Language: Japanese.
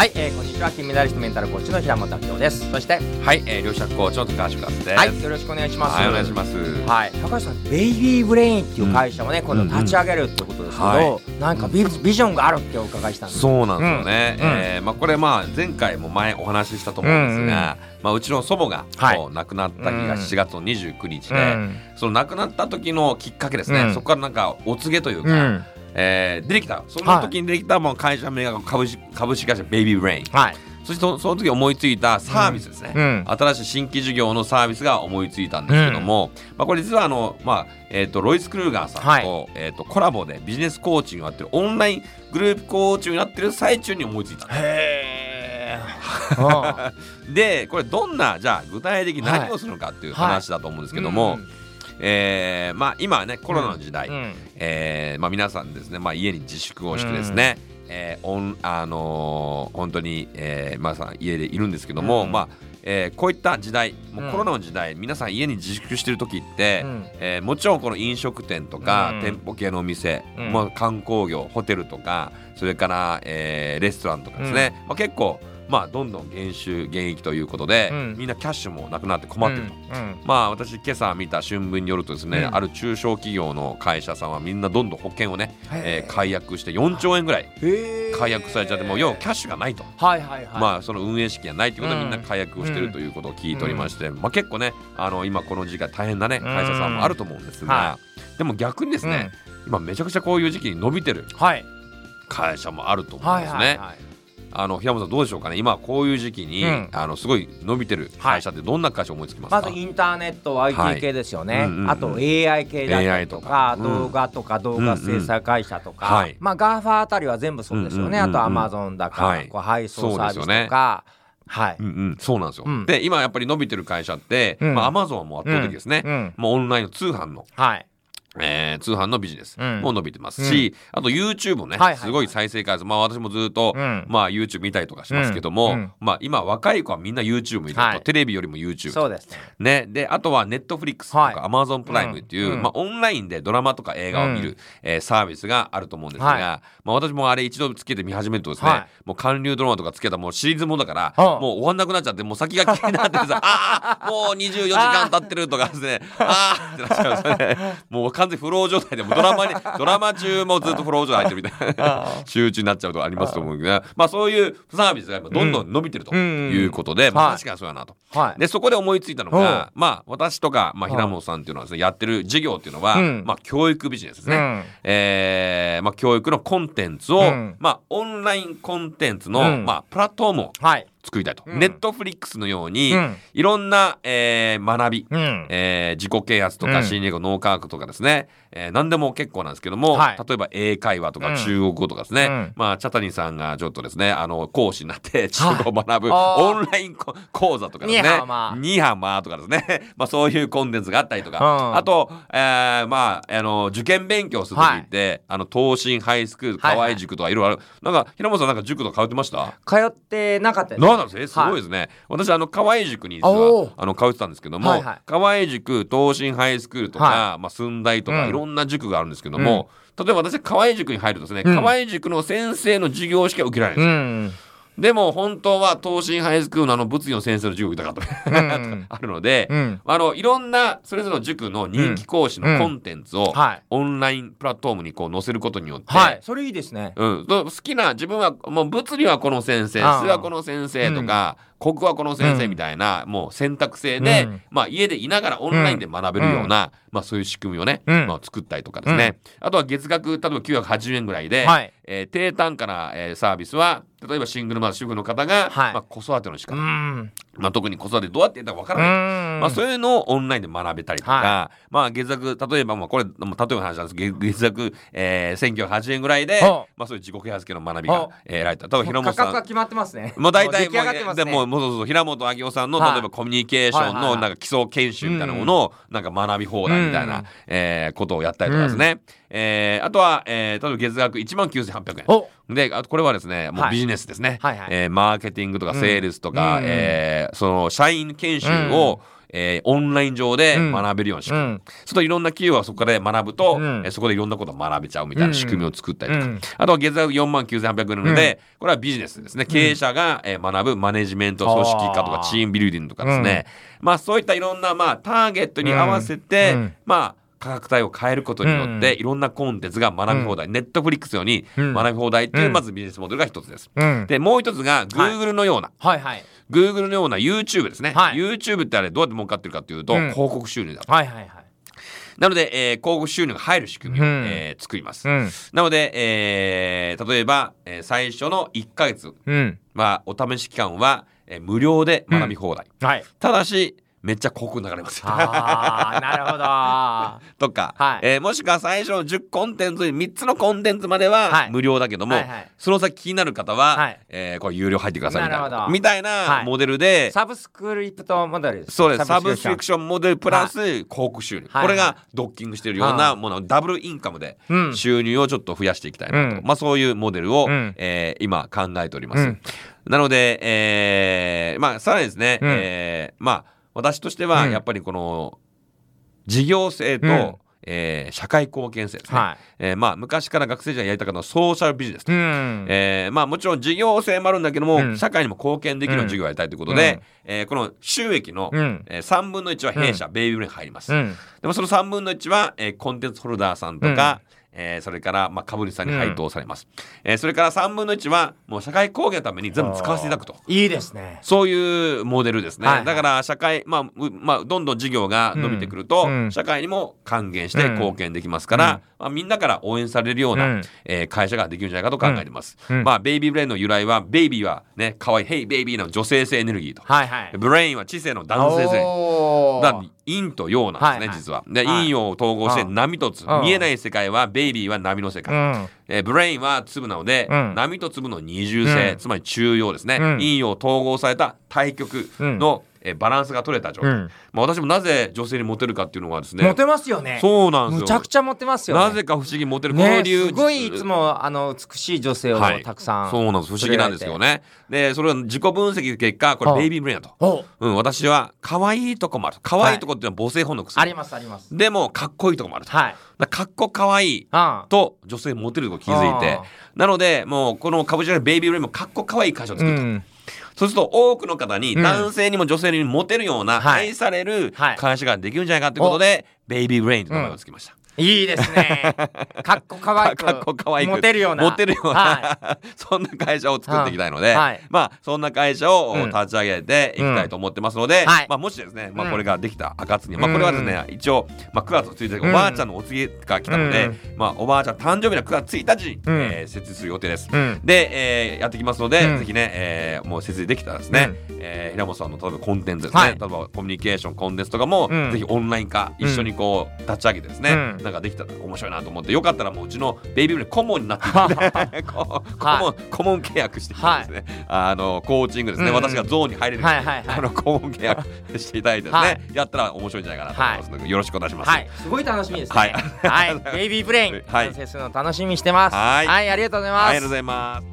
はい、えー、こんにちは。金メダリストメンタルコーチの平本明夫です。そしてはい、えー、両者コーチの高橋和です。はいよろしくお願いします。はい、お願いします。はい、高橋さんベイビーブレインっていう会社をね、今度立ち上げるってことですけど、はなんかビビジョンがあるってお伺いしたんですそうなんですよね。うん。えーまあこれまあ前回も前お話ししたと思うんですが、まあうちの祖母がはい。こう亡くなった日がうん。7月の29日で、うん。その亡くなった時のきっかけですね。うん。そこからなんかお告げというか、うんえー出てきたその時に出てきたもう会社名が株式株式会社ベイビーブレイン。はい、そしてそその時思いついたサービスですね、うん。新しい新規事業のサービスが思いついたんですけども、まあ、これ実はあの、まあえー、とロイス・クルーガーさんと,、はい。えー、とコラボでビジネスコーチングをやってるオンライングループコーチングをやってる最中に思いついた。へえ でこれどんなじゃあ具体的に何をするのかっていう話だと思うんですけども、えーまあ、今はねコロナの時代、うん。えーまあ、皆さんですね、まあ、家に自粛をしてですね、えーオンあのー本当に、えー、皆さん家でいるんですけども、うん。まあえーこういった時代もううん。コロナの時代、皆さん家に自粛してる時って、うん。えーもちろんこの飲食店とか、うん。店舗系のお店、うん。まあ、観光業ホテルとかそれから、えーレストランとかですね、まあ、結構、まあ、どんどん減収減益ということで、うん。みんなキャッシュもなくなって困ってると。うん。まあ私今朝見た春分によるとですね、うん。ある中小企業の会社さんはみんなどんどん保険をね、えーへ解約して4兆円ぐらいえ解約されちゃってもう要はキャッシュがないと、はいはいはい。まあその運営資金がないということでうん。みんな解約をしてるということを聞いておりまして、まあ結構ねあの今この時期は大変なね会社さんもあると思うんですが、はでも逆にですね、今めちゃくちゃこういう時期に伸びてるうんはい。会社もあると思うんはいですね。はいはいあの平本さんどうでしょうかね。今こういう時期に、うん。あのすごい伸びてる会社ってどんな会社思いつきますか、まずインターネット IT 系ですよね、はいうんうんうん。あと AI 系だったりとか動画とか動画制作会社とか、うんうんはいまあ GAFA あたりは全部そうですよね、うんうんうんうんあと Amazon だか、はい。こう配送サービスとか、はい、うんうん、そうなんですよ。うん。で今やっぱり伸びてる会社って、うん。まあ、アマゾンはもう圧倒的ですね、うんうん。もうオンラインの通販の、はいえー通販のビジネスうん。も伸びてますし、あと YouTube もね、はいはいはい。すごい再生回数。まあ私もずっと、うん。まあ YouTube 見たりとかしますけども、うん。うん。まあ今若い子はみんな YouTube 見てると、はい。テレビよりも YouTube そうですね。ね、であとは Netflix とはい。か Amazon プライムっていう、うん。まあ、オンラインでドラマとか映画を見る、うん。えーサービスがあると思うんですが、はい。まあ、私もあれ一度つけて見始めるとですね、はい。もう韓流ドラマとかつけたらもうシリーズものだから、はあもう終わんなくなっちゃってもう先が気になってさああもう24時間経ってるとかですねああってなっちゃうんですよね。も う完全にフロー状態でもうドラマに ドラマ中もずっとフロー状態入ってるみたいな。集中になっちゃうとかありますと思うけど、まあ、そういうサービスが今どんどん伸びてるということで、まあ、うんはい。確かにそうやなと。はい。でそこで思いついたのが、まあ私とか、まあ、平本さんっていうのはね、やってる事業っていうのは、うん。まあ教育ビジネスですね。うん。えーまあ教育のコンテンツを、うん。まあオンラインコンテンツの、うん。まあプラットフォームをはい作りたいと。うん。ネットフリックスのように、うん。いろんな、えー学び、うん。えー自己啓発とうん。か心理学脳科学とかですね、えー何でも結構なんですけども、はい。例えば英会話とうん。か中国語とかですね、うん。まあチャタニさんがちょっとですねあの講師になって中国語を学ぶ、オンラインこ講座とかですね。ニーハオマーニーハマーとかですね。まあそういうコンテンツがあったりとか、うん。あと、えーまああの受験勉強する時って、あの東進ハイスクールはいはい河合塾とかいろいろある、なんか平本さんなんか塾とか通ってました？通ってなかったですなんなんですねすごいですね、私あの河合塾に実はあの通ってたんですけども、はいはい。河合塾東進ハイスクールとか、はまあ、寸大とか、うん。いろんな塾があるんですけども、例えば私河合塾に入るとですね、うん。河合塾の先生の授業しか受けられないんですよ、うんでも本当は東進ハイスクールのあの物理の先生の授業を受けたかった、うん。あるので、うん。あのいろんなそれぞれの塾の人気講師のコンテンツをはい。オンラインプラットフォームにこう載せることによって、はい。それいいですね。うん、と好きな自分はもう物理はこの先生数学はこの先生とか、国語はこの先生みたいな、もう選択制で、うん。まあ、家でいながらオンラインで学べるような、まあ、そういう仕組みをね、うん。まあ、作ったりとかですね、あとは月額例えば980円ぐらいで、はい。えー低単価な、えーサービスは例えばシングルマザー主婦の方が、はい。まあ、子育ての仕う方、んまあ、特に子育てどうやってやったかわからない。まあ、そういうのをオンラインで学べたりとか、はまあ月額例えばまあこれ例えばの話なんです。けど月月額、えー、1980円ぐらいで、はあまあ、そういう自己啓発系の学びが得られた。多分平本さん。価格が決まってますね。もう大体もうね。でももうそうそう平本明夫さんのはい。例えばコミュニケーションのなんか基礎研修みたいなものをなんか学び放題みたいな、うん。えーことをやったりとかですね、えーあとは、えー、例えば月額1万9800円。お。であとこれはですねもうはい。ビジネスですね、はいはい。えーマーケティングとかセールスとか、うんえーその社員研修を、えーオンライン上でうん。学べるような仕組み、うん。そといろんな企業がそこで学ぶと、うん。えーそこでいろんなことを学べちゃうみたいな仕組みを作ったりとか、うん。あとは月額4万9800円なので、これはビジネスですね。経営者が、えー学ぶマネジメント組織化とかチームビルディングとかですね、まあそういったいろんなまあターゲットに合わせて、うん。まあ価格帯を変えることによって、うん。いろんなコンテンツが学び放題、ネットフリックスようにうん。学び放題っていう、うん。まずビジネスモデルが一つです。うん。でもう一つが Google のような、はい。はい。Google のような YouTube ですね、はい。YouTube ってあれどうやって儲かってるかっていうと、うん。広告収入だと。はい。はい。はい。なので、えー広告収入が入る仕組みを、うん。えー作ります、うん。なので、えー例えば、えー最初の1ヶ月うん。はお試し期間は、えー無料で学び放題、はい。ただしめっちゃ広告流れますああなるほど。とか、はい。えーもしくは最初の10コンテンツ3つのコンテンツまでははい。無料だけども、はいはい。その先気になる方は、はい。えーこれ有料入ってくださいみたいななるほど。みたいはない。モデルで、サブスクリプトモデルですそうです。サブスクリプシションモデルプラス広告収入、はいこれがドッキングしているようなもの、ダブルインカムでうん。収入をちょっと増やしていきたいなと、うん。まあ、そういうモデルを、うん。えー今考えております。うん。なので、えーまあ、さらにですね、うん。えーまあ、私としてはうん。やっぱりこの事業性と、うん。えー社会貢献性ですね、はえーまあ、昔から学生時代やりたかったのはソーシャルビジネスと。うん。えーまあ、もちろん事業性もあるんだけども、うん。社会にも貢献できる授業をやりたいということで、えーこの収益の、うん。えー3分の1は弊社、ベイビーブレイン入ります、うん。でもその3分の1は、えーコンテンツホルダーさんとか、えーそれから、まあ、株主さんに配当されます、えーそれから3分の1はもう社会貢献のために全部使わせていただくと。いいですね。そういうモデルですね、はい。はいだから社会、まあうまあ、どんどん事業が伸びてくると、うん。社会にも還元してうん。貢献できますから、うん。まあ、みんなから応援されるような、うん。えー会社ができるんじゃないかと考えています、うん。まあ、ベイビーブレインの由来はベイビーはね可愛いヘイベイビーの女性性エネルギーと、はいはい。ブレインは知性の男性性だから陰と陽なんですね、はいはい。実は。で、はい。陰陽を統合してうん。波とつ、うん。見えない世界はベイビーは波の世界。うん。えーブレインは粒なので、うん。波と粒の二重性、うん。つまり中陽ですね、うん。陰陽統合された対極の、えーバランスが取れた状態、うん。まあ、私もなぜ女性にモテるかっていうのはですね。モテますよね。そうなんですよ。むちゃくちゃモテますよね。なぜか不思議にモテる。こねの理由。すごいいつもあの美しい女性をはい。たくさんそうなんです。不思議なんですよね。でそれは自己分析の結果これはあ。ベイビーブレインだと、おう。ん、私は可愛いとこもある。可愛いとこっていうのは母性本能くすぐるありますあります。でもかっこいいとこもあると、はい。だかっこ可愛いあと女性モテるとこ気づいて。あなのでもうこの株式会社ベイビーブレインもかっこ可愛い会社を作ると、うんそうすると多くの方にうん。男性にも女性にもモテるようなはい。愛されるはい。会社ができるんじゃないかということで、ベイビーブレインという名前をつけました。いいですね。かっこかわいくかっこ可愛く。モテるような。モテるような、は そんな会社を作っていきたいので、はい。まあそんな会社をうん。立ち上げていきたいと思ってますので、はい。まあもしですね、まあうん。これができた暁に、まあこれはですね、一応まあ9月1日うんおばあちゃんのお告げが来たので、うんまあおばあちゃん誕生日の9月1日に、うん。えー設置する予定です。うん。で、えーやってきますので、うん。ぜひね、えーもう設置できたらですね、えー平本さんの例えばコンテンツですね、はい。例えばコミュニケーションコンテンツとかも、うん。ぜひオンライン化一緒にこう立ち上げてですね、うん。なんかできたら面白いなと思ってよかったらもううちのベイビーブレ顧問になっていた だい。顧問顧問契約してですね、あのコーチングですね、うん。うん私がゾーンに入れる、はいはいはい。あの顧問契約していただいてですね、はい。やったら面白いんじゃないかなと思いますので、よろしくお願いします。はい、すごい楽しみですね。はい。はい、ベイビーブレイン、はい。完成するの楽しみにしてます。はい。はい、ありがとうございます。ありがとうございます。